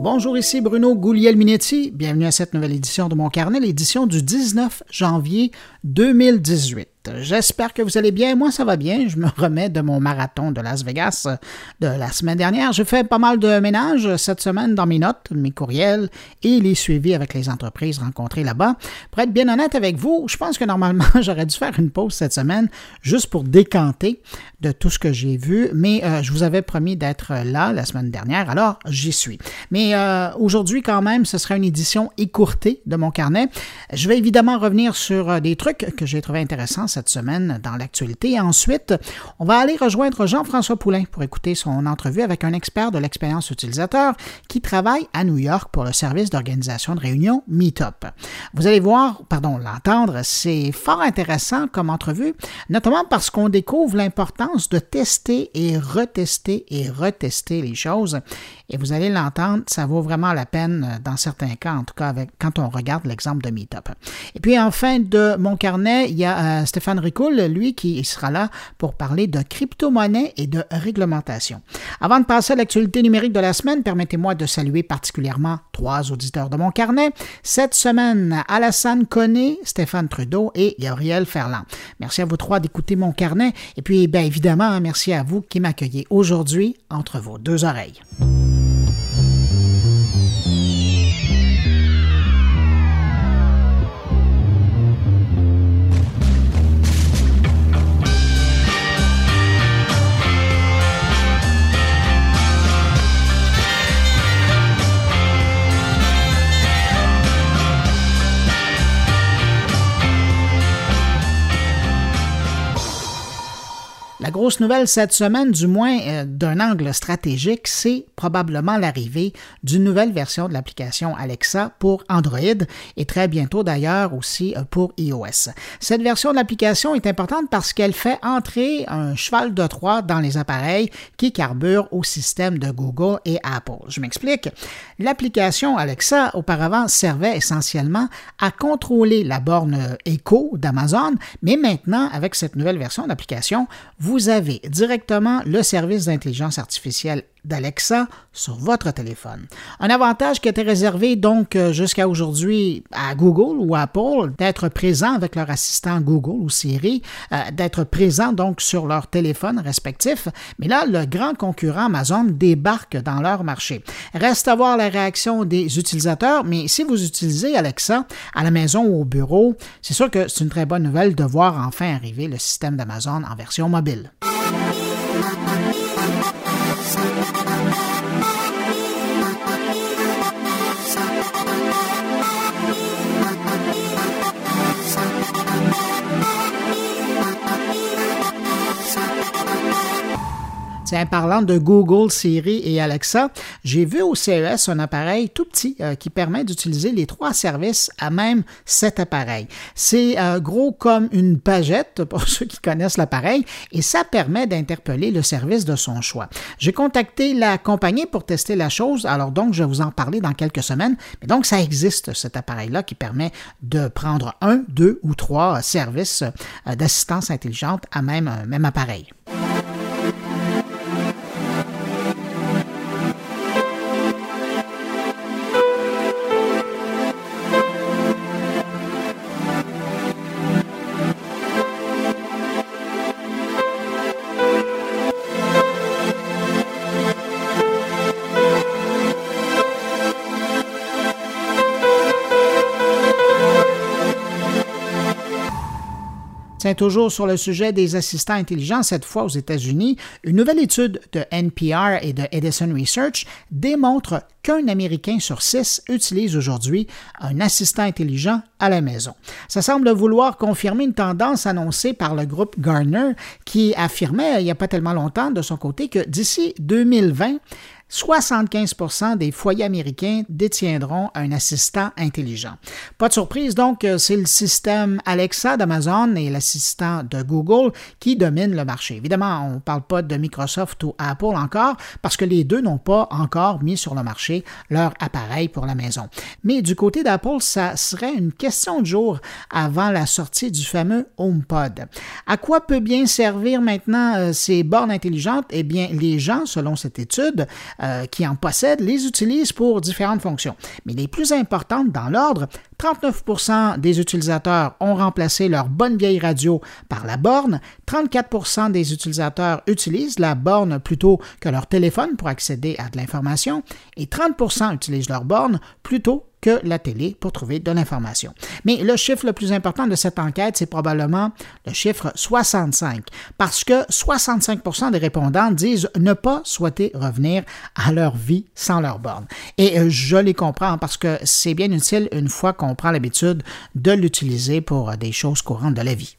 Bonjour, ici Bruno Gouliel-Minetti. Bienvenue à cette nouvelle édition de mon carnet, l'édition du 19 janvier 2018. J'espère que vous allez bien. Moi, ça va bien. Je me remets de mon marathon de Las Vegas de la semaine dernière. J'ai fait pas mal de ménage cette semaine dans mes notes, mes courriels et les suivis avec les entreprises rencontrées là-bas. Pour être bien honnête avec vous, je pense que normalement, j'aurais dû faire une pause cette semaine juste pour décanter de tout ce que j'ai vu, mais euh, je vous avais promis d'être là la semaine dernière, alors j'y suis. Mais euh, aujourd'hui, quand même, ce sera une édition écourtée de mon carnet. Je vais évidemment revenir sur euh, des trucs que j'ai trouvé intéressants cette semaine dans l'actualité. Ensuite, on va aller rejoindre Jean-François Poulain pour écouter son entrevue avec un expert de l'expérience utilisateur qui travaille à New York pour le service d'organisation de réunions Meetup. Vous allez voir, pardon, l'entendre, c'est fort intéressant comme entrevue, notamment parce qu'on découvre l'importance de tester et retester et retester les choses. Et vous allez l'entendre, ça vaut vraiment la peine dans certains cas, en tout cas quand on regarde l'exemple de Meetup. Et puis en fin de mon carnet, il y a euh, Stéphane Ricoul, lui, qui sera là pour parler de crypto-monnaie et de réglementation. Avant de passer à l'actualité numérique de la semaine, permettez-moi de saluer particulièrement trois auditeurs de mon carnet. Cette semaine, Alassane Conné, Stéphane Trudeau et Gabriel Ferland. Merci à vous trois d'écouter mon carnet. Et puis, bien évidemment, merci à vous qui m'accueillez aujourd'hui entre vos deux oreilles. La grosse nouvelle cette semaine, du moins euh, d'un angle stratégique, c'est probablement l'arrivée d'une nouvelle version de l'application Alexa pour Android et très bientôt d'ailleurs aussi euh, pour iOS. Cette version de l'application est importante parce qu'elle fait entrer un cheval de Troie dans les appareils qui carburent au système de Google et Apple. Je m'explique. L'application Alexa auparavant servait essentiellement à contrôler la borne Echo d'Amazon, mais maintenant avec cette nouvelle version d'application, vous vous avez directement le service d'intelligence artificielle d'Alexa sur votre téléphone. Un avantage qui était réservé donc euh, jusqu'à aujourd'hui à Google ou Apple d'être présent avec leur assistant Google ou Siri, euh, d'être présent donc sur leur téléphone respectif. Mais là, le grand concurrent Amazon débarque dans leur marché. Reste à voir la réaction des utilisateurs, mais si vous utilisez Alexa à la maison ou au bureau, c'est sûr que c'est une très bonne nouvelle de voir enfin arriver le système d'Amazon en version mobile. Tiens, parlant de Google, Siri et Alexa, j'ai vu au CES un appareil tout petit euh, qui permet d'utiliser les trois services à même cet appareil. C'est euh, gros comme une pagette pour ceux qui connaissent l'appareil et ça permet d'interpeller le service de son choix. J'ai contacté la compagnie pour tester la chose, alors donc je vais vous en parler dans quelques semaines. Mais donc ça existe cet appareil-là qui permet de prendre un, deux ou trois services euh, d'assistance intelligente à même, même appareil. Toujours sur le sujet des assistants intelligents, cette fois aux États-Unis. Une nouvelle étude de NPR et de Edison Research démontre qu'un Américain sur six utilise aujourd'hui un assistant intelligent à la maison. Ça semble vouloir confirmer une tendance annoncée par le groupe Gartner qui affirmait il n'y a pas tellement longtemps de son côté que d'ici 2020, 75% des foyers américains détiendront un assistant intelligent. Pas de surprise donc, euh, c'est le système Alexa d'Amazon et l'assistant de Google qui dominent le marché. Évidemment, on ne parle pas de Microsoft ou Apple encore parce que les deux n'ont pas encore mis sur le marché leur appareil pour la maison. Mais du côté d'Apple, ça serait une question de jour avant la sortie du fameux HomePod. À quoi peut bien servir maintenant euh, ces bornes intelligentes? Eh bien, les gens, selon cette étude, euh, qui en possèdent les utilisent pour différentes fonctions. Mais les plus importantes dans l'ordre, 39% des utilisateurs ont remplacé leur bonne vieille radio par la borne, 34% des utilisateurs utilisent la borne plutôt que leur téléphone pour accéder à de l'information et 30% utilisent leur borne plutôt que la télé pour trouver de l'information. Mais le chiffre le plus important de cette enquête, c'est probablement le chiffre 65, parce que 65% des répondants disent ne pas souhaiter revenir à leur vie sans leur borne. Et euh, je les comprends parce que c'est bien utile une fois qu'on prend l'habitude de l'utiliser pour des choses courantes de la vie.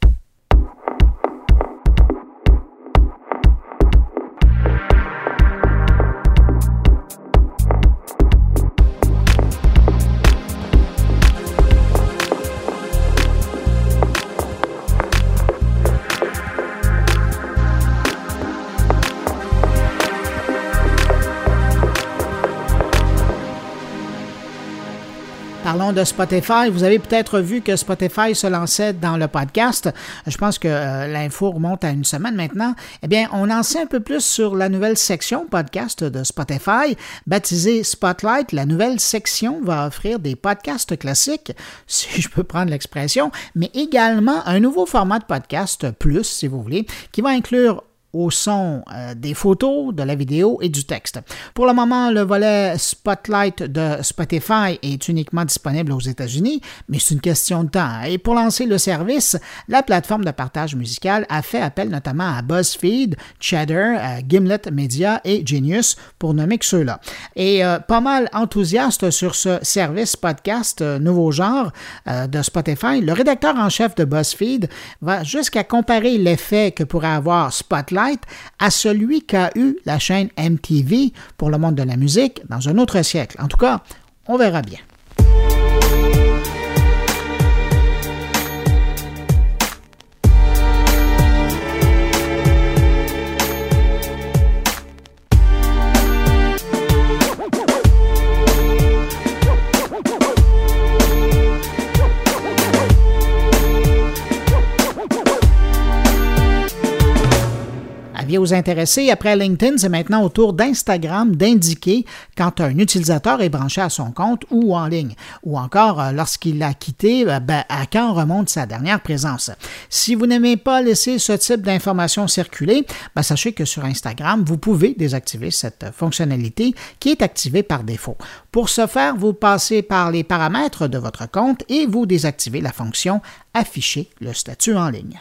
De Spotify. Vous avez peut-être vu que Spotify se lançait dans le podcast. Je pense que euh, l'info remonte à une semaine maintenant. Eh bien, on en sait un peu plus sur la nouvelle section podcast de Spotify. Baptisée Spotlight, la nouvelle section va offrir des podcasts classiques, si je peux prendre l'expression, mais également un nouveau format de podcast plus, si vous voulez, qui va inclure au son euh, des photos, de la vidéo et du texte. Pour le moment, le volet Spotlight de Spotify est uniquement disponible aux États-Unis, mais c'est une question de temps. Et pour lancer le service, la plateforme de partage musical a fait appel notamment à BuzzFeed, Cheddar, euh, Gimlet Media et Genius, pour nommer que ceux-là. Et euh, pas mal enthousiaste sur ce service podcast nouveau genre de Spotify, le rédacteur en chef de BuzzFeed va jusqu'à comparer l'effet que pourrait avoir Spotlight à celui qu'a eu la chaîne MTV pour le monde de la musique dans un autre siècle. En tout cas, on verra bien. Aux intéressés, après LinkedIn, c'est maintenant au tour d'Instagram d'indiquer quand un utilisateur est branché à son compte ou en ligne, ou encore euh, lorsqu'il l'a quitté, euh, ben, à quand remonte sa dernière présence? Si vous n'aimez pas laisser ce type d'informations circuler, ben, sachez que sur Instagram, vous pouvez désactiver cette fonctionnalité qui est activée par défaut. Pour ce faire, vous passez par les paramètres de votre compte et vous désactivez la fonction Afficher le statut en ligne.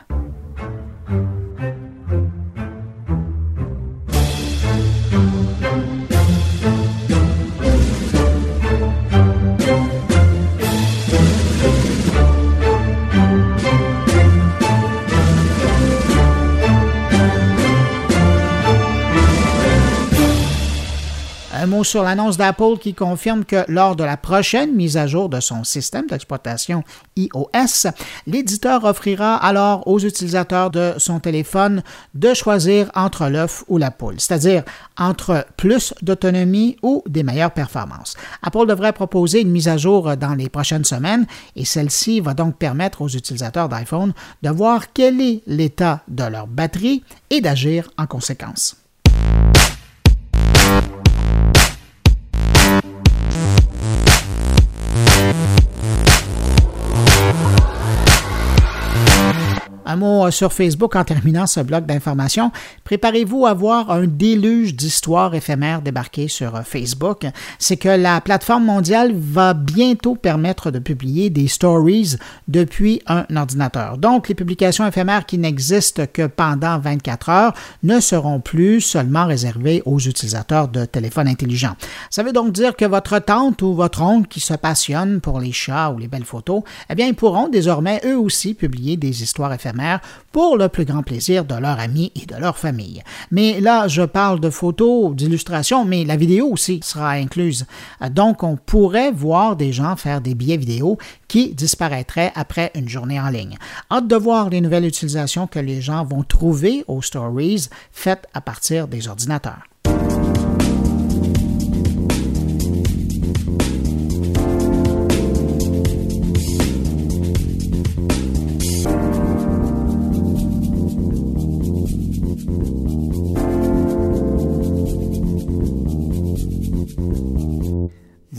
Sur l'annonce d'Apple qui confirme que lors de la prochaine mise à jour de son système d'exploitation iOS, l'éditeur offrira alors aux utilisateurs de son téléphone de choisir entre l'œuf ou la poule, c'est-à-dire entre plus d'autonomie ou des meilleures performances. Apple devrait proposer une mise à jour dans les prochaines semaines et celle-ci va donc permettre aux utilisateurs d'iPhone de voir quel est l'état de leur batterie et d'agir en conséquence. Un mot euh, sur Facebook en terminant ce bloc d'informations. Préparez-vous à voir un déluge d'histoires éphémères débarquer sur euh, Facebook. C'est que la plateforme mondiale va bientôt permettre de publier des stories depuis un ordinateur. Donc, les publications éphémères qui n'existent que pendant 24 heures ne seront plus seulement réservées aux utilisateurs de téléphones intelligents. Ça veut donc dire que votre tante ou votre oncle qui se passionne pour les chats ou les belles photos, eh bien, ils pourront désormais eux aussi publier des histoires éphémères pour le plus grand plaisir de leurs amis et de leur famille. Mais là, je parle de photos, d'illustrations, mais la vidéo aussi sera incluse. Donc, on pourrait voir des gens faire des billets vidéo qui disparaîtraient après une journée en ligne. Hâte de voir les nouvelles utilisations que les gens vont trouver aux stories faites à partir des ordinateurs.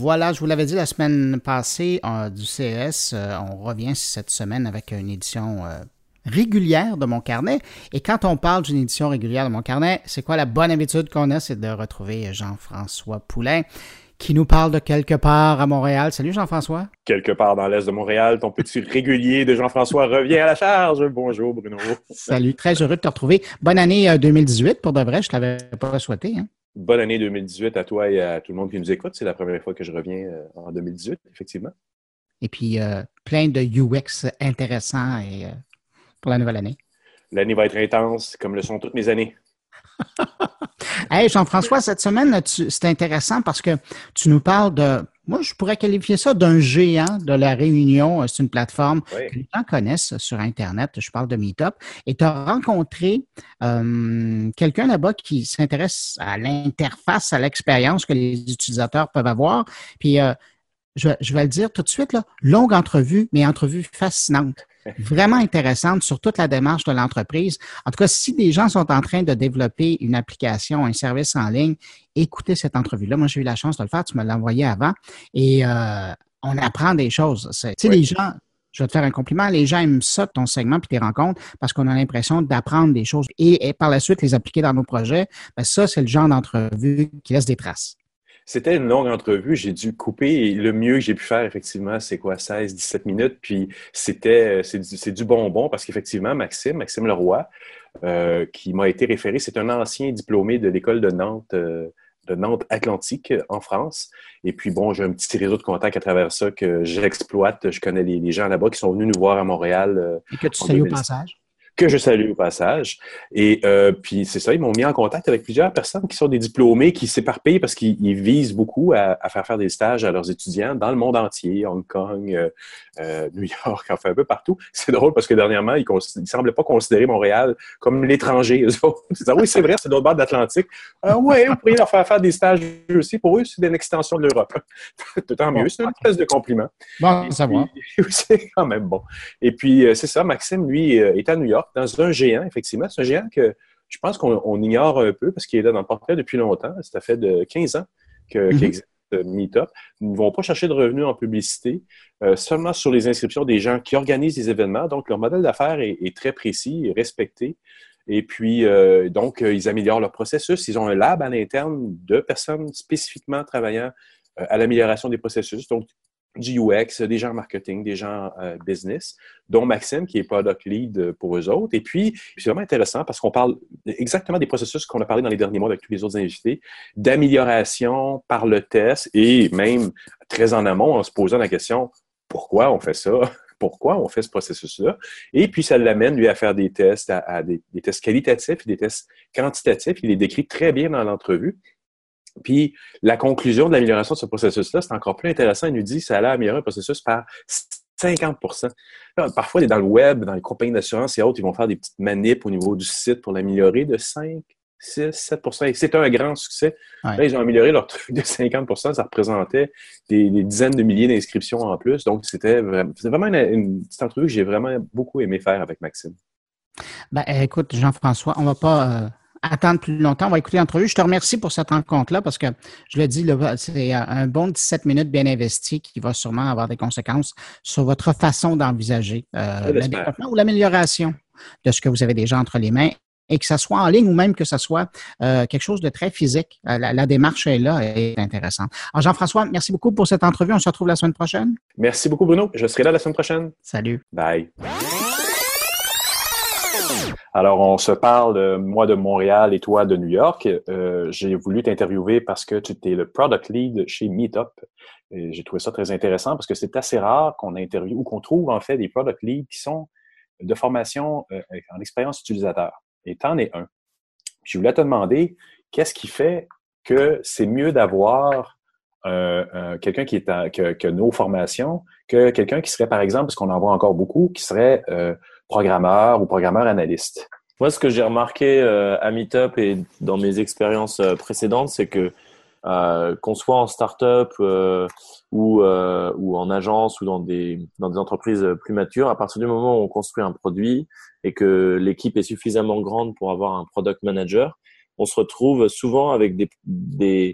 Voilà, je vous l'avais dit la semaine passée euh, du CS, euh, on revient cette semaine avec une édition euh, régulière de mon carnet. Et quand on parle d'une édition régulière de mon carnet, c'est quoi la bonne habitude qu'on a? C'est de retrouver Jean-François Poulain qui nous parle de quelque part à Montréal. Salut Jean-François. Quelque part dans l'est de Montréal, ton petit régulier de Jean-François revient à la charge. Bonjour Bruno. Salut, très heureux de te retrouver. Bonne année 2018 pour de vrai, je ne l'avais pas souhaité. Hein? Bonne année 2018 à toi et à tout le monde qui nous écoute. C'est la première fois que je reviens euh, en 2018, effectivement. Et puis, euh, plein de UX intéressants et, euh, pour la nouvelle année. L'année va être intense, comme le sont toutes mes années. hey, Jean-François, cette semaine, c'est intéressant parce que tu nous parles de moi, je pourrais qualifier ça d'un géant de la Réunion. C'est une plateforme que les gens connaissent sur Internet. Je parle de Meetup. Et tu as rencontré euh, quelqu'un là-bas qui s'intéresse à l'interface, à l'expérience que les utilisateurs peuvent avoir. Puis, euh, je, je, vais le dire tout de suite, là, longue entrevue, mais entrevue fascinante vraiment intéressante sur toute la démarche de l'entreprise. En tout cas, si des gens sont en train de développer une application, un service en ligne, écoutez cette entrevue-là. Moi, j'ai eu la chance de le faire. Tu me l'as envoyé avant. Et euh, on apprend des choses. Tu sais, les gens, je vais te faire un compliment. Les gens aiment ça, ton segment puis tes rencontres, parce qu'on a l'impression d'apprendre des choses et, par la suite les appliquer dans nos projets. Ben, ça, c'est le genre d'entrevue qui laisse des traces. C'était une longue entrevue. J'ai dû couper. le mieux que j'ai pu faire, effectivement, c'est quoi, 16, 17 minutes. Puis c'était, c'est du, bonbon parce qu'effectivement, Maxime, Maxime Leroy, euh, qui m'a été référé, c'est un ancien diplômé de l'école de Nantes. Euh, de Nantes Atlantique en France. Et puis, bon, j'ai un petit réseau de contacts à travers ça que j'exploite. Je connais les, gens là-bas qui sont venus nous voir à Montréal. Euh, Et que tu salues au passage? Que je salue au passage. Et euh, puis c'est ça, ils m'ont mis en contact avec plusieurs personnes qui sont des diplômés, qui s'éparpillent parce qu'ils visent beaucoup à, faire faire des stages à leurs étudiants dans le monde entier, Hong Kong, euh, euh, New York, enfin un peu partout. C'est drôle parce que dernièrement, ils ne semblaient pas considérer Montréal comme l'étranger. oui, c'est vrai, c'est l'autre bord de l'Atlantique. oui, vous pourriez leur faire faire des stages aussi. Pour eux, c'est une extension de l'Europe. Tant mieux, c'est une espèce de compliment. Bon, ça va. c'est quand même bon. Et puis, c'est ça, Maxime, lui, est à New York dans un géant, effectivement. C'est un géant que je pense qu'on ignore un peu parce qu'il est là dans le portrait depuis longtemps. Ça fait de 15 ans qu'il mhm. existe euh, Meetup. Ils ne vont pas chercher de revenus en publicité, euh, seulement sur les inscriptions des gens qui organisent des événements. Donc, leur modèle d'affaires est, très précis et respecté. Et puis, euh, donc, ils améliorent leur processus. Ils ont un lab à l'interne de personnes spécifiquement travaillant à l'amélioration des processus. Donc, du UX, des gens marketing, des gens euh, business, dont Maxime, qui est product lead pour eux autres. Et puis, c'est vraiment intéressant parce qu'on parle exactement des processus qu'on a parlé dans les derniers mois avec tous les autres invités, d'amélioration par le test et même très en amont en se posant la question pourquoi on fait ça? Pourquoi on fait ce processus-là? Et puis, ça l'amène, lui, à faire des tests, à, des, des, tests qualitatifs des tests quantitatifs. Il les décrit très bien dans l'entrevue. Puis la conclusion de l'amélioration de ce processus-là, c'est encore plus intéressant. Il nous dit que ça allait améliorer le processus par 50% Parfois, dans le web, dans les compagnies d'assurance et autres, ils vont faire des petites manips au niveau du site pour l'améliorer de 5, 6, 7 Et c'est un grand succès. Là, ils ont amélioré leur truc de 50% Ça représentait des, dizaines de milliers d'inscriptions en plus. Donc, c'était vraiment, une, petite entrevue que j'ai vraiment beaucoup aimé faire avec Maxime. Ben, écoute, Jean-François, on ne va pas euh, attendre plus longtemps. On va écouter l'entrevue. Je te remercie pour cette rencontre-là parce que, je le dis, c'est un bon 17 minutes bien investi qui va sûrement avoir des conséquences sur votre façon d'envisager euh, le développement ou l'amélioration de ce que vous avez déjà entre les mains et que ça soit en ligne ou même que ça soit euh, quelque chose de très physique. Euh, la, la, démarche est là et est intéressante. Alors Jean-François, merci beaucoup pour cette entrevue. On se retrouve la semaine prochaine. Merci beaucoup, Bruno. Je serai là la semaine prochaine. Salut. Bye. Alors, on se parle, euh, moi de Montréal et toi de New York. Euh, j'ai voulu t'interviewer parce que tu es le product lead chez Meetup. J'ai trouvé ça très intéressant parce que c'est assez rare qu'on interviewe ou qu'on trouve en fait des product leads qui sont de formation euh, en expérience utilisateur. Et t'en es un. Je voulais te demander, qu'est-ce qui fait que c'est mieux d'avoir quelqu'un qui est que, que, nos formations que quelqu'un qui serait, par exemple, parce qu'on en voit encore beaucoup, qui serait programmeur ou programmeur analyste? Moi, ce que j'ai remarqué euh, à Meetup et dans mes expériences euh, précédentes, c'est que euh, qu'on soit en start-up ou, ou en agence ou dans des, dans des entreprises plus matures, à partir du moment où on construit un produit et que l'équipe est suffisamment grande pour avoir un product manager, on se retrouve souvent avec des, des,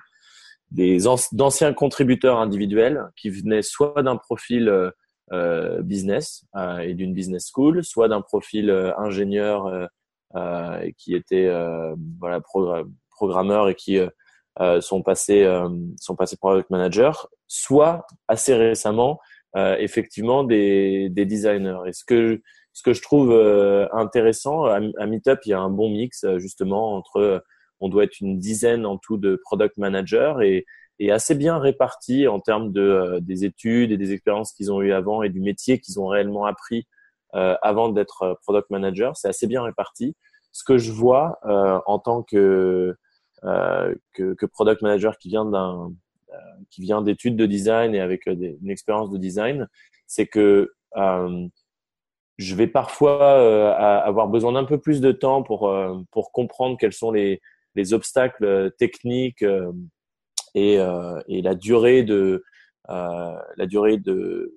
des d'anciens contributeurs individuels qui venaient soit d'un profil business et d'une business school, soit d'un profil ingénieur qui était voilà programmeur et qui sont passés sont passés product manager, soit assez récemment effectivement des, des designers. Et ce que ce que je trouve euh, intéressant à, Meetup, il y a un bon mix euh, justement entre euh, on doit être une dizaine en tout de product managers et, et assez bien répartis en termes de des études et des expériences qu'ils ont eues avant et du métier qu'ils ont réellement appris avant d'être product manager. C'est assez bien réparti. Ce que je vois en tant que, que, que product manager qui vient d'un qui vient d'études de design et avec une expérience de design, c'est que je vais parfois euh, avoir besoin d'un peu plus de temps pour euh, pour comprendre quels sont les les obstacles euh, techniques et et la durée de la durée de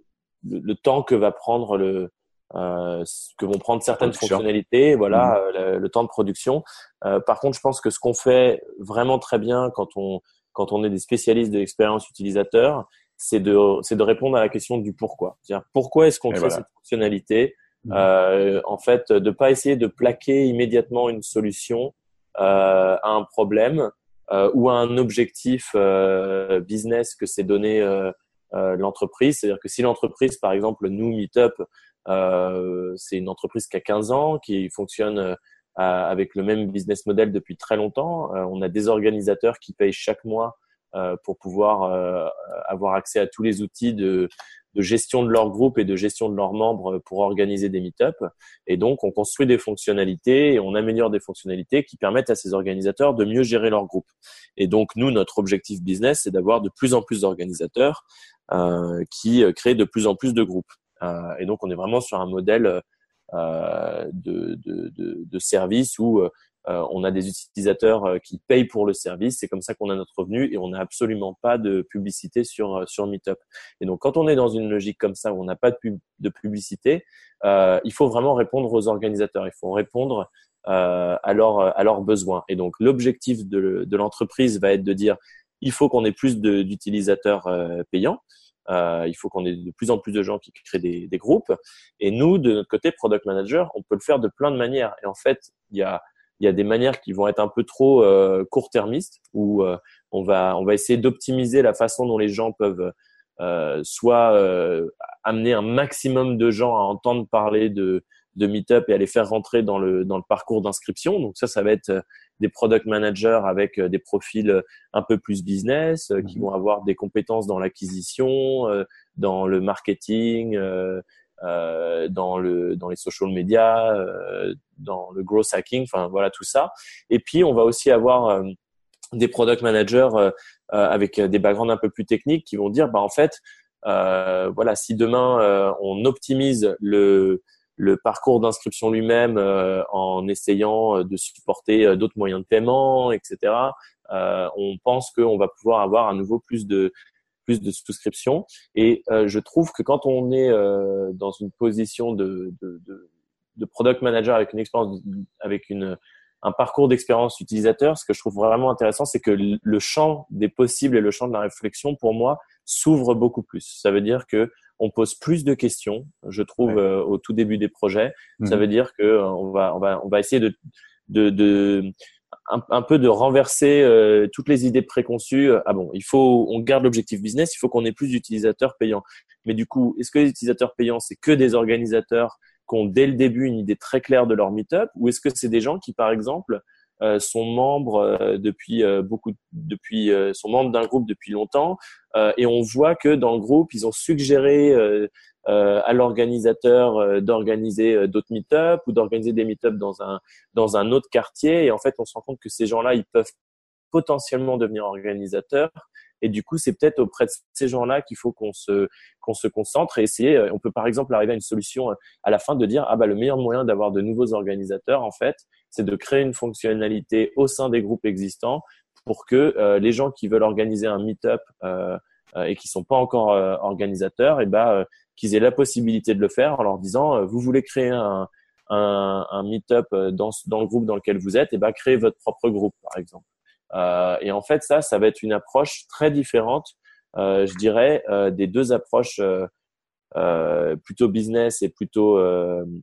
le, temps que va prendre le que vont prendre certaines fonctionnalités, voilà, mmh. le, temps de production. par contre, je pense que ce qu'on fait vraiment très bien quand on quand on est des spécialistes de l'expérience utilisateur, c'est de c'est de répondre à la question du pourquoi. C'est-à-dire pourquoi est-ce qu'on crée cette fonctionnalité? Mhm. Euh, en fait, de pas essayer de plaquer immédiatement une solution euh, à un problème euh, ou à un objectif euh, business que s'est donné euh, l'entreprise. C'est-à-dire que si l'entreprise, par exemple, nous, Meetup, c'est une entreprise qui a 15 ans, qui fonctionne avec le même business model depuis très longtemps. on a des organisateurs qui payent chaque mois pour pouvoir avoir accès à tous les outils de, de gestion de leur groupe et de gestion de leurs membres pour organiser des meet-up. Et donc, on construit des fonctionnalités et on améliore des fonctionnalités qui permettent à ces organisateurs de mieux gérer leur groupe. Et donc, nous, notre objectif business, c'est d'avoir de plus en plus d'organisateurs euh, qui créent de plus en plus de groupes. Euh, et donc, on est vraiment sur un modèle euh, de, de, de, de, service où euh, on a des utilisateurs euh, qui payent pour le service. C'est comme ça qu'on a notre revenu et on n'a absolument pas de publicité sur euh, sur Meetup. Et donc, quand on est dans une logique comme ça où on n'a pas de, pub, de publicité, il faut vraiment répondre aux organisateurs. Il faut répondre à, à leurs besoins. Et donc, l'objectif de, l'entreprise va être de dire il faut qu'on ait plus d'utilisateurs payants. Euh, il faut qu'on ait de plus en plus de gens qui créent des, des, groupes. Et nous, de notre côté, product manager, on peut le faire de plein de manières. Et en fait, il y a il y a des manières qui vont être un peu trop euh, court-termistes où euh, on va on va essayer d'optimiser la façon dont les gens peuvent euh, soit euh, amener un maximum de gens à entendre parler de de Meetup et à les faire rentrer dans le dans le parcours d'inscription. Donc ça, ça va être des product managers avec des profils un peu plus business, qui mhm. vont avoir des compétences dans l'acquisition, dans le marketing, euh, dans le dans les social media, euh, dans le growth hacking, enfin voilà tout ça. Et puis on va aussi avoir euh, des product managers avec des backgrounds un peu plus techniques qui vont dire bah en fait voilà si demain on optimise le le parcours d'inscription lui-même en essayant de supporter d'autres moyens de paiement, etc. on pense qu'on va pouvoir avoir à nouveau plus de plus de souscriptions. Et euh, je trouve que quand on est euh, dans une position de, de, de, de, product manager avec une expérience, avec une, un parcours d'expérience utilisateur, ce que je trouve vraiment intéressant, c'est que le champ des possibles et le champ de la réflexion, pour moi, s'ouvre beaucoup plus. Ça veut dire que on pose plus de questions, je trouve, euh, au tout début des projets. Ça mhm. veut dire que on va, on va, on va essayer de, de, de un, peu de renverser euh, toutes les idées préconçues. Ah bon, il faut, on garde l'objectif business, il faut qu'on ait plus d'utilisateurs payants. Mais du coup, est-ce que les utilisateurs payants, c'est que des organisateurs qui ont dès le début une idée très claire de leur meetup, ou est-ce que c'est des gens qui, par exemple, euh, sont membres euh, depuis beaucoup, depuis sont membres d'un groupe depuis longtemps, et on voit que dans le groupe, ils ont suggéré euh, à l'organisateur euh, d'organiser euh, d'autres meet-up ou d'organiser des meet-up dans un dans un autre quartier. Et en fait on se rend compte que ces gens-là ils peuvent potentiellement devenir organisateurs. Et du coup c'est peut-être auprès de ces gens-là qu'il faut qu'on se qu'on se concentre et essayer on peut par exemple arriver à une solution à la fin de dire ah bah le meilleur moyen d'avoir de nouveaux organisateurs en fait c'est de créer une fonctionnalité au sein des groupes existants pour que les gens qui veulent organiser un meet-up euh, et qui sont pas encore organisateurs et ben qu'ils aient la possibilité de le faire en leur disant euh, vous voulez créer un, un, un meet-up euh, dans, dans le groupe dans lequel vous êtes, et ben créez votre propre groupe par exemple. et en fait, ça, ça va être une approche très différente, je dirais, des deux approches plutôt business et plutôt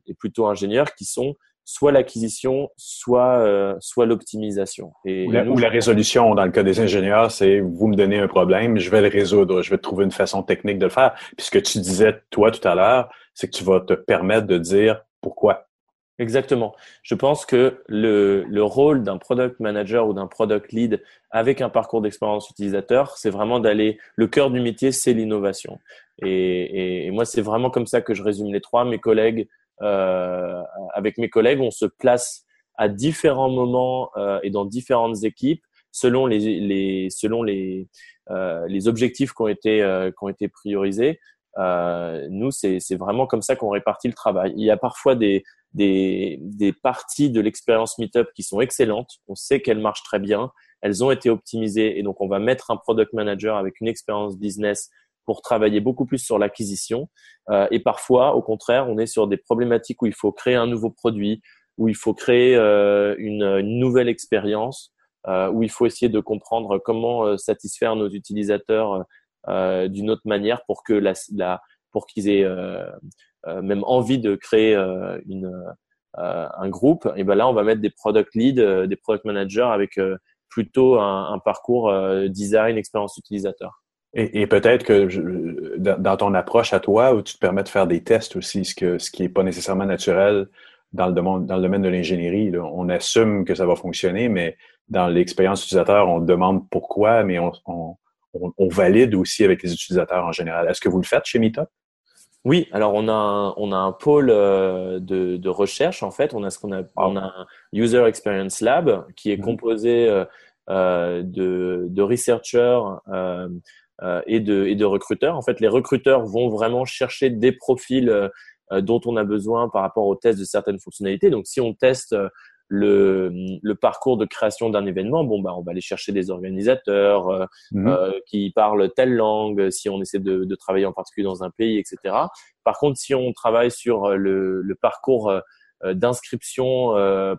et plutôt ingénieur qui sont soit l'acquisition, soit euh, soit l'optimisation. ou, la, la, résolution dans le cas des ingénieurs, c'est vous me donnez un problème, je vais le résoudre, je vais trouver une façon technique de le faire. Puis ce que tu disais toi tout à l'heure, c'est que tu vas te permettre de dire pourquoi. Exactement. Je pense que le, le rôle d'un product manager ou d'un product lead avec un parcours d'expérience utilisateur, c'est vraiment d'aller. Le cœur du métier, c'est l'innovation. Et, et, moi, c'est vraiment comme ça que je résume les trois. Mes collègues avec mes collègues, on se place à différents moments euh, et dans différentes équipes selon les, les selon les euh, les objectifs qui ont été qui ont été priorisés. nous, c'est c'est vraiment comme ça qu'on répartit le travail. Il y a parfois des des, des parties de l'expérience Meetup qui sont excellentes. On sait qu'elles marchent très bien. Elles ont été optimisées et donc on va mettre un product manager avec une expérience business pour travailler beaucoup plus sur l'acquisition. Euh, et parfois, au contraire, on est sur des problématiques où il faut créer un nouveau produit, où il faut créer euh, une, une, nouvelle expérience, euh, où il faut essayer de comprendre comment euh, satisfaire nos utilisateurs euh, d'une autre manière pour que la, la pour qu'ils aient même envie de créer une, un groupe. Et ben là, on va mettre des product leads, des product managers avec plutôt un, un parcours design, expérience utilisateur. Et, peut-être que dans ton approche à toi, où tu te permets de faire des tests aussi, ce, que, ce qui n'est pas nécessairement naturel dans le domaine, dans le domaine de l'ingénierie. On assume que ça va fonctionner, mais dans l'expérience utilisateur, on demande pourquoi, mais on, on, on, valide aussi avec les utilisateurs en général. Est-ce que vous le faites chez Meetup? Oui, alors on a un, on a un pôle euh, de, de recherche en fait. On a ce qu'on a, on a un User Experience Lab qui est mm-hmm. composé euh, euh, de, de researchers euh, et, de, et de recruteurs. En fait, les recruteurs vont vraiment chercher des profils euh, euh, dont on a besoin par rapport au test de certaines fonctionnalités. Donc, si on teste le, le, parcours de création d'un événement, bon bah on va aller chercher des organisateurs euh, mhm. euh, qui parlent telle langue, si on essaie de, de, travailler en particulier dans un pays, etc. Par contre, si on travaille sur le, le parcours d'inscription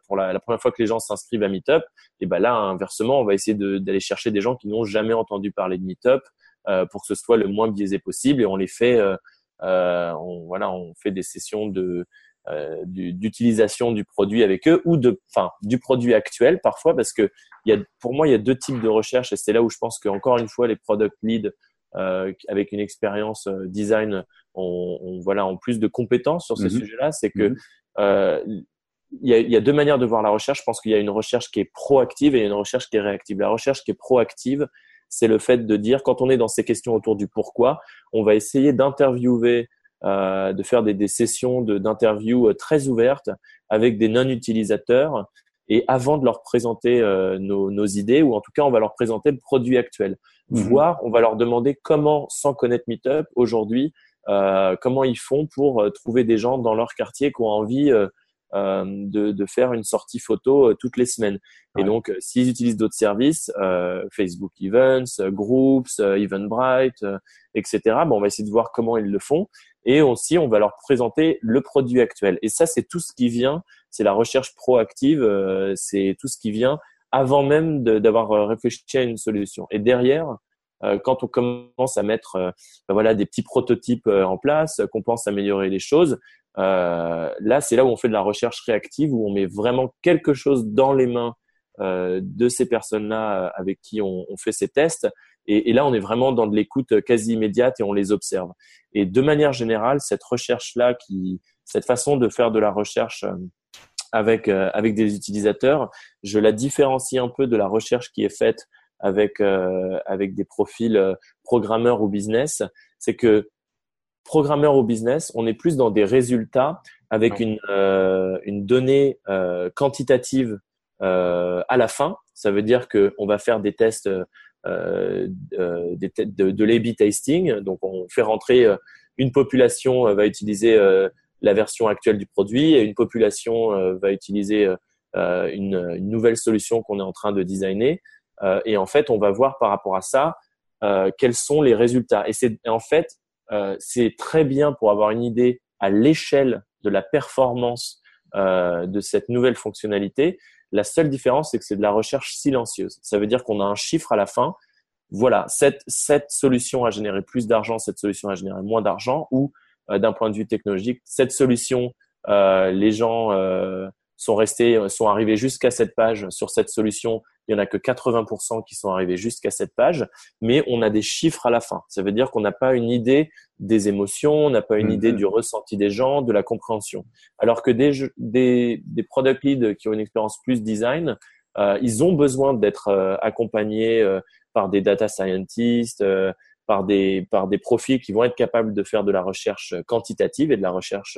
pour la, la, première fois que les gens s'inscrivent à Meetup, et ben là inversement, on va essayer d'aller chercher des gens qui n'ont jamais entendu parler de Meetup, euh, pour que ce soit le moins biaisé possible et on les fait euh, euh, on, voilà on fait des sessions de d'utilisation du produit avec eux ou de enfin du produit actuel parfois parce que il y a pour moi il y a deux types de recherche et c'est là où je pense que encore une fois les product leads euh, avec une expérience design ont, voilà ont plus de compétences sur ce mm-hmm. sujet-là c'est que euh, il y, a, il y, a, deux manières de voir la recherche. Je pense qu'il y a une recherche qui est proactive et une recherche qui est réactive. La recherche qui est proactive, c'est le fait de dire, quand on est dans ces questions autour du pourquoi, on va essayer d'interviewer, euh, de faire des, des sessions d'interviews euh, très ouvertes avec des non-utilisateurs et avant de leur présenter euh, nos, nos, idées, ou en tout cas, on va leur présenter le produit actuel. Mhm. Voire, on va leur demander comment, sans connaître Meetup, aujourd'hui, euh, comment ils font pour euh, trouver des gens dans leur quartier qui ont envie euh, de, de, faire une sortie photo euh, toutes les semaines. Et donc, euh, s'ils utilisent d'autres services, Facebook Events, Groups, Eventbrite, etc., bon, on va essayer de voir comment ils le font. Et aussi, on va leur présenter le produit actuel. Et ça, c'est tout ce qui vient, c'est la recherche proactive, c'est tout ce qui vient avant même d'avoir réfléchi à une solution. Et derrière, quand on commence à mettre ben voilà des petits prototypes en place, qu'on pense améliorer les choses, euh, là, c'est là où on fait de la recherche réactive, où on met vraiment quelque chose dans les mains euh, de ces personnes-là euh, avec qui on, on, fait ces tests. Et, et, là, on est vraiment dans de l'écoute quasi immédiate et on les observe. Et de manière générale, cette recherche-là, qui, cette façon de faire de la recherche euh, avec euh, avec des utilisateurs, je la différencie un peu de la recherche qui est faite avec avec des profils programmeurs ou business. C'est que programmeur au business, on est plus dans des résultats avec une, euh, une donnée euh, quantitative euh, à la fin. Ça veut dire qu'on va faire des tests, euh, des de, de l'A-B testing. Donc, on fait rentrer une population va utiliser la version actuelle du produit et une population va utiliser une, une, nouvelle solution qu'on est en train de designer. et en fait, on va voir par rapport à ça quels sont les résultats. Et c'est en fait euh, c'est très bien pour avoir une idée à l'échelle de la performance euh, de cette nouvelle fonctionnalité. La seule différence, c'est que c'est de la recherche silencieuse. Ça veut dire qu'on a un chiffre à la fin. Voilà, cette, cette solution a généré plus d'argent, cette solution a généré moins d'argent, ou euh, d'un point de vue technologique, cette solution, euh, les gens sont restés, sont arrivés jusqu'à cette page sur cette solution. Il y en a que 80% qui sont arrivés jusqu'à cette page, mais on a des chiffres à la fin. Ça veut dire qu'on n'a pas une idée des émotions, on n'a pas une idée mm-hmm. du ressenti des gens, de la compréhension. Alors que des, des, des product leads qui ont une expérience plus design, euh, ils ont besoin d'être euh, accompagnés euh, par des data scientists, par des, par des profils qui vont être capables de faire de la recherche quantitative et de la recherche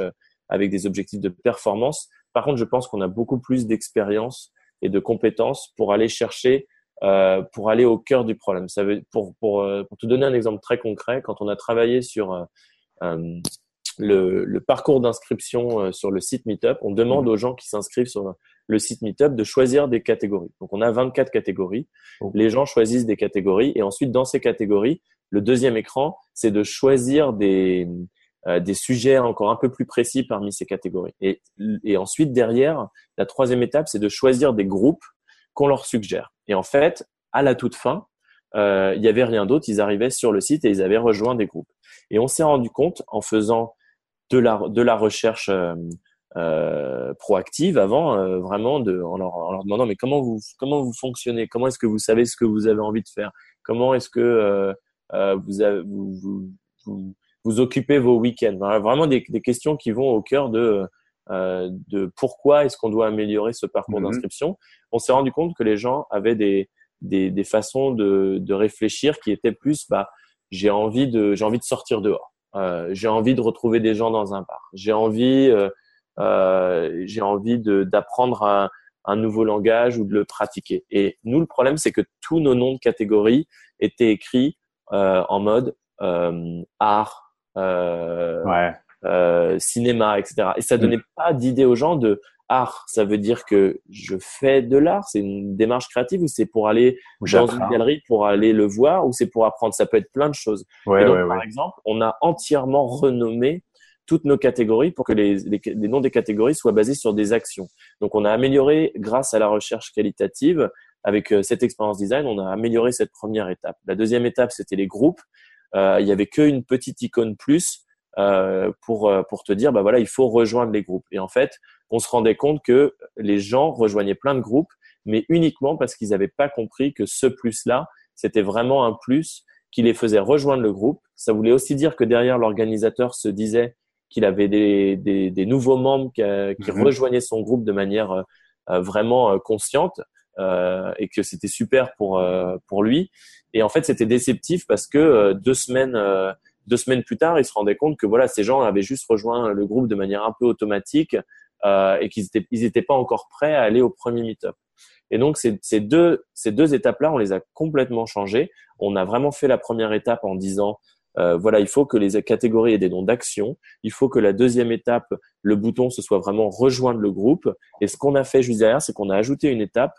avec des objectifs de performance par contre, je pense qu'on a beaucoup plus d'expérience et de compétences pour aller chercher, euh, pour aller au cœur du problème. Ça veut, pour, pour, euh, pour te donner un exemple très concret, quand on a travaillé sur euh, euh le, le, parcours d'inscription euh, sur le site Meetup, on demande aux gens qui s'inscrivent sur le site Meetup de choisir des catégories. Donc, on a 24 catégories. Les gens choisissent des catégories et ensuite, dans ces catégories, le deuxième écran, c'est de choisir des, euh, des sujets encore un peu plus précis parmi ces catégories. Et, et ensuite, derrière, la troisième étape, c'est de choisir des groupes qu'on leur suggère. Et en fait, à la toute fin, euh, il n'y avait rien d'autre. Ils arrivaient sur le site et ils avaient rejoint des groupes. Et on s'est rendu compte en faisant de la, de la recherche euh, euh proactive avant, euh, vraiment, de, en, leur, en leur demandant mais comment vous, comment vous fonctionnez? Comment est-ce que vous savez ce que vous avez envie de faire? Comment est-ce que vous, avez, vous, vous vous occupez vos week-ends. Vraiment des, des, questions qui vont au cœur de, euh, de pourquoi est-ce qu'on doit améliorer ce parcours mhm. d'inscription. On s'est rendu compte que les gens avaient des, des, des façons de, de, réfléchir qui étaient plus, bah, j'ai envie de, j'ai envie de sortir dehors. Euh, j'ai envie de retrouver des gens dans un bar. J'ai envie, euh, euh j'ai envie d'apprendre un, un, nouveau langage ou de le pratiquer. Et nous, le problème, c'est que tous nos noms de catégories étaient écrits euh, en mode euh, art, ouais. euh, cinéma, etc. Et ça donnait mm. pas d'idée aux gens de art. Ça veut dire que je fais de l'art, c'est une démarche créative ou c'est pour aller dans une galerie pour aller le voir ou c'est pour apprendre? Ça peut être plein de choses. Ouais, donc, ouais, par exemple, on a entièrement renommé toutes nos catégories pour que les, les, les, noms des catégories soient basés sur des actions. Donc, on a amélioré grâce à la recherche qualitative. Avec euh, cette expérience design, on a amélioré cette première étape. La deuxième étape, c'était les groupes euh, il y avait qu'une petite icône plus euh, pour euh, pour te dire bah voilà il faut rejoindre les groupes et en fait on se rendait compte que les gens rejoignaient plein de groupes mais uniquement parce qu'ils n'avaient pas compris que ce plus là c'était vraiment un plus qui les faisait rejoindre le groupe ça voulait aussi dire que derrière l'organisateur se disait qu'il avait des, des, des, nouveaux membres qui, qui mhm. rejoignaient son groupe de manière vraiment consciente euh, et que c'était super pour euh, pour lui. Et en fait, c'était déceptif parce que euh, deux semaines deux semaines plus tard, il se rendait compte que voilà, ces gens avaient juste rejoint le groupe de manière un peu automatique euh, et qu'ils étaient ils étaient pas encore prêts à aller au premier meet-up. Et donc ces, ces deux ces deux étapes-là, on les a complètement changées. On a vraiment fait la première étape en disant euh, voilà, il faut que les catégories aient des noms d'action. Il faut que la deuxième étape, le bouton, ce soit vraiment rejoindre le groupe. Et ce qu'on a fait juste derrière, c'est qu'on a ajouté une étape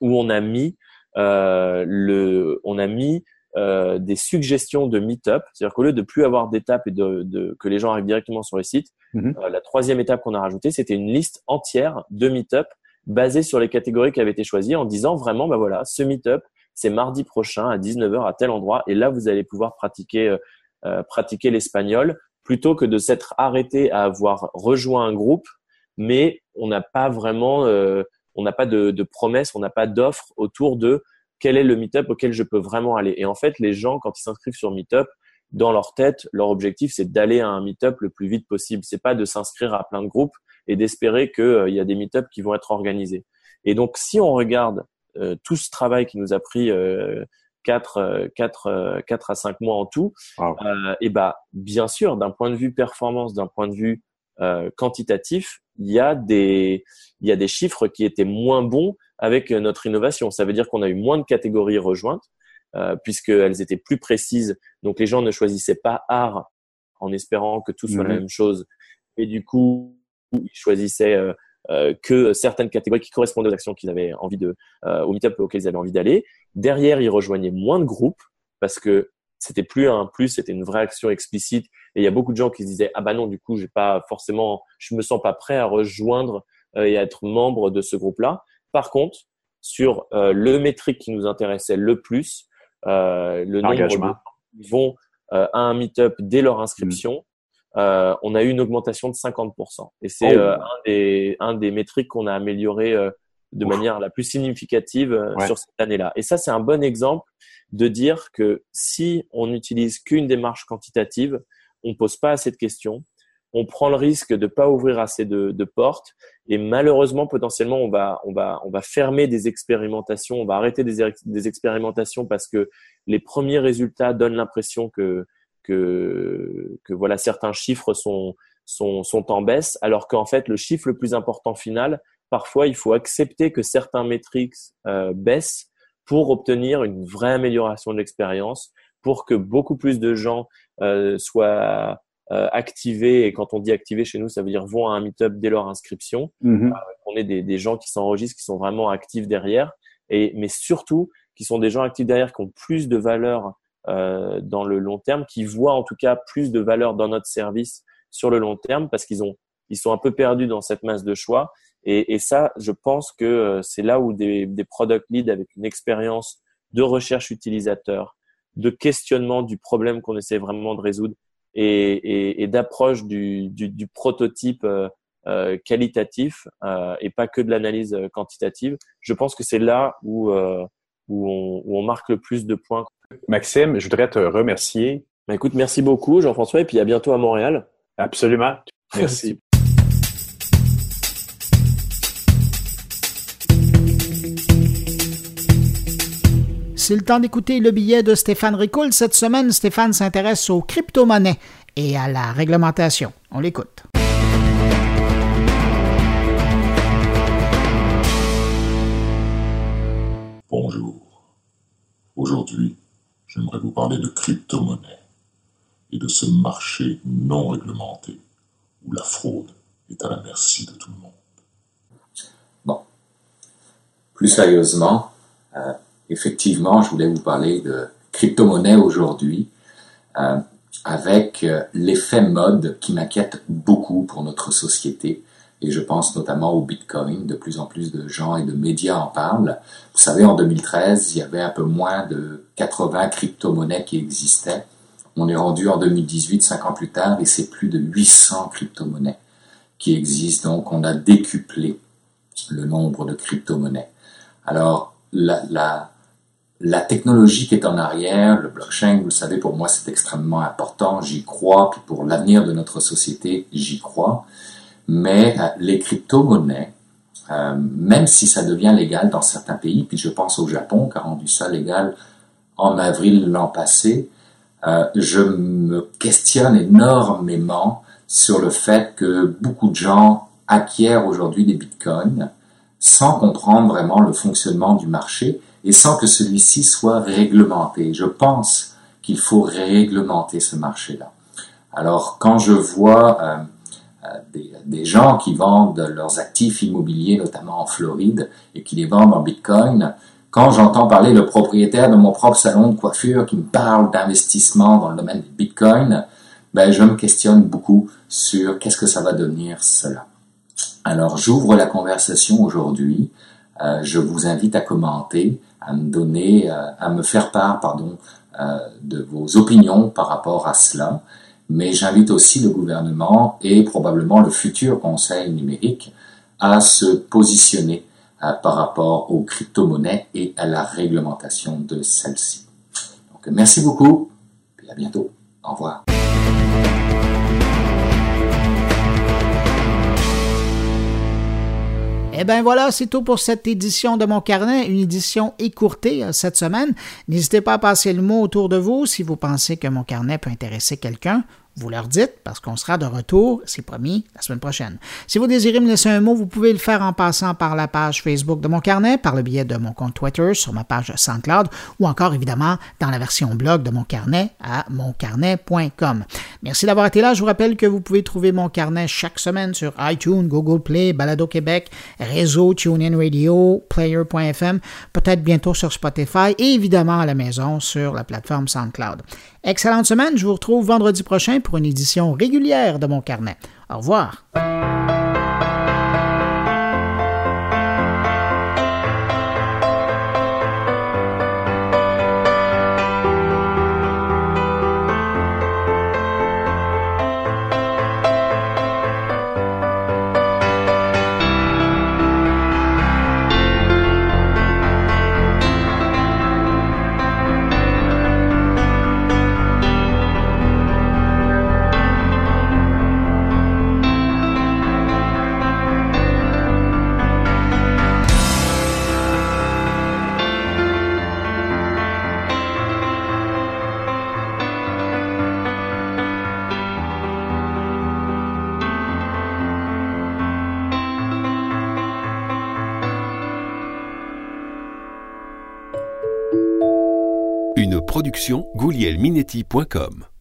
où on a mis euh, le, on a mis euh, des suggestions de meet-up, c'est-à-dire qu'au lieu de plus avoir d'étapes et de, de, que les gens arrivent directement sur le site, mhm. euh, la troisième étape qu'on a rajoutée, c'était une liste entière de meet-up basée sur les catégories qui avaient été choisies en disant vraiment, bah voilà, ce meet-up, c'est mardi prochain à 19h à tel endroit et là, vous allez pouvoir pratiquer, euh, euh, pratiquer l'espagnol plutôt que de s'être arrêté à avoir rejoint un groupe, mais on n'a pas vraiment euh, on n'a pas de, de promesses, on n'a pas d'offres autour de quel est le meetup auquel je peux vraiment aller. Et en fait, les gens, quand ils s'inscrivent sur Meetup, dans leur tête, leur objectif, c'est d'aller à un meetup le plus vite possible. C'est pas de s'inscrire à plein de groupes et d'espérer qu'il euh, y a des meetups qui vont être organisés. Et donc, si on regarde euh, tout ce travail qui nous a pris euh, 4, 4, euh, 4 à 5 mois en tout, et bah, bien sûr, d'un point de vue performance, d'un point de vue quantitatif, il y a des il y a des chiffres qui étaient moins bons avec notre innovation. Ça veut dire qu'on a eu moins de catégories rejointes euh, puisqu'elles étaient plus précises. Donc les gens ne choisissaient pas art en espérant que tout soit la même chose. Et du coup, ils choisissaient euh, euh, que certaines catégories qui correspondaient aux actions qu'ils avaient envie de, euh, au meetup auxquels ils avaient envie d'aller. Derrière, ils rejoignaient moins de groupes parce que c'était plus un plus, c'était une vraie action explicite. Et il y a beaucoup de gens qui se disaient ah bah non, du coup, j'ai pas forcément, je me sens pas prêt à rejoindre euh, et à être membre de ce groupe-là. Par contre, sur le métrique qui nous intéressait le plus, le nombre de vont à un meet-up dès leur inscription, euh, on a eu une augmentation de 50%. Et c'est oh. euh, un, des, un des métriques qu'on a amélioré euh, de manière la plus significative sur cette année-là. Et ça, c'est un bon exemple de dire que si on n'utilise qu'une démarche quantitative, on pose pas assez de questions, on prend le risque de pas ouvrir assez de, de, portes et malheureusement potentiellement on va on va on va fermer des expérimentations, on va arrêter des, des expérimentations parce que les premiers résultats donnent l'impression que que, que voilà certains chiffres sont, sont, sont en baisse, alors qu'en fait le chiffre le plus important final, parfois il faut accepter que certains métriques euh, baissent pour obtenir une vraie amélioration de l'expérience, pour que beaucoup plus de gens euh, soient euh, activés. Et quand on dit activés chez nous, ça veut dire vont à un meet-up dès leur inscription. Mm-hmm. Euh, on est des, des gens qui s'enregistrent, qui sont vraiment actifs derrière. Et mais surtout qui sont des gens actifs derrière, qui ont plus de valeur euh, dans le long terme, qui voient en tout cas plus de valeur dans notre service sur le long terme parce qu'ils ont ils sont un peu perdus dans cette masse de choix. Et, et ça, je pense que euh, c'est là où des, des product leads avec une expérience de recherche utilisateur, de questionnement du problème qu'on essaie vraiment de résoudre et, et, et d'approche du, du, du, prototype euh, euh qualitatif euh, et pas que de l'analyse quantitative. Je pense que c'est là où, où on, où, on, marque le plus de points Maxime, je voudrais te remercier. Ben, écoute, merci beaucoup, Jean-François, et puis à bientôt à Montréal. Absolument. Merci. C'est le temps d'écouter le billet de Stéphane Ricoul. Cette semaine, Stéphane s'intéresse aux crypto-monnaies et à la réglementation. On l'écoute. Bonjour. Aujourd'hui, j'aimerais vous parler de crypto-monnaie et de ce marché non réglementé où la fraude est à la merci de tout le monde. Bon. Plus sérieusement, euh, effectivement, je voulais vous parler de crypto-monnaie aujourd'hui euh, avec euh, l'effet mode qui m'inquiète beaucoup pour notre société et je pense notamment au Bitcoin. De plus en plus de gens et de médias en parlent. Vous savez, en 2013, il y avait un peu moins de 80 crypto-monnaies qui existaient. On est rendu en 2018, cinq ans plus tard, et c'est plus de 800 crypto-monnaies qui existent. Donc, on a décuplé le nombre de crypto-monnaies. Alors, la, la technologie qui est en arrière, le blockchain, vous le savez, pour moi, c'est extrêmement important. J'y crois, puis pour l'avenir de notre société, j'y crois mais euh, les crypto-monnaies, euh, même si ça devient légal dans certains pays, puis je pense au Japon qui a rendu ça légal en avril l'an passé, euh, je me questionne énormément sur le fait que beaucoup de gens acquièrent aujourd'hui des bitcoins sans comprendre vraiment le fonctionnement du marché et sans que celui-ci soit réglementé. Je pense qu'il faut réglementer ce marché-là. Alors quand je vois euh, des, gens qui vendent leurs actifs immobiliers, notamment en Floride, et qui les vendent en Bitcoin. Quand j'entends parler le propriétaire de mon propre salon de coiffure qui me parle d'investissement dans le domaine du Bitcoin, ben, je me questionne beaucoup sur qu'est-ce que ça va devenir cela. Alors, j'ouvre la conversation aujourd'hui. Euh, je vous invite à commenter, à me donner, euh, à me faire part, pardon, de vos opinions par rapport à cela mais j'invite aussi le gouvernement et probablement le futur Conseil numérique à se positionner euh, par rapport aux crypto-monnaies et à la réglementation de celles-ci. Donc, merci beaucoup et à bientôt. Au revoir. Eh bien voilà, c'est tout pour cette édition de mon carnet, une édition écourtée euh, cette semaine. N'hésitez pas à passer le mot autour de vous si vous pensez que mon carnet peut intéresser quelqu'un. Vous leur dites parce qu'on sera de retour, c'est promis, la semaine prochaine. Si vous désirez me laisser un mot, vous pouvez le faire en passant par la page Facebook de mon carnet, par le biais de mon compte Twitter sur ma page SoundCloud ou encore évidemment dans la version blog de mon carnet à moncarnet.com. Merci d'avoir été là. Je vous rappelle que vous pouvez trouver mon carnet chaque semaine sur iTunes, Google Play, Balado Québec, Réseau, TuneIn Radio, Player.fm, peut-être bientôt sur Spotify et évidemment à la maison sur la plateforme SoundCloud. Excellente semaine, je vous retrouve vendredi prochain pour une édition régulière de mon carnet. Au revoir. goulielminetti.com.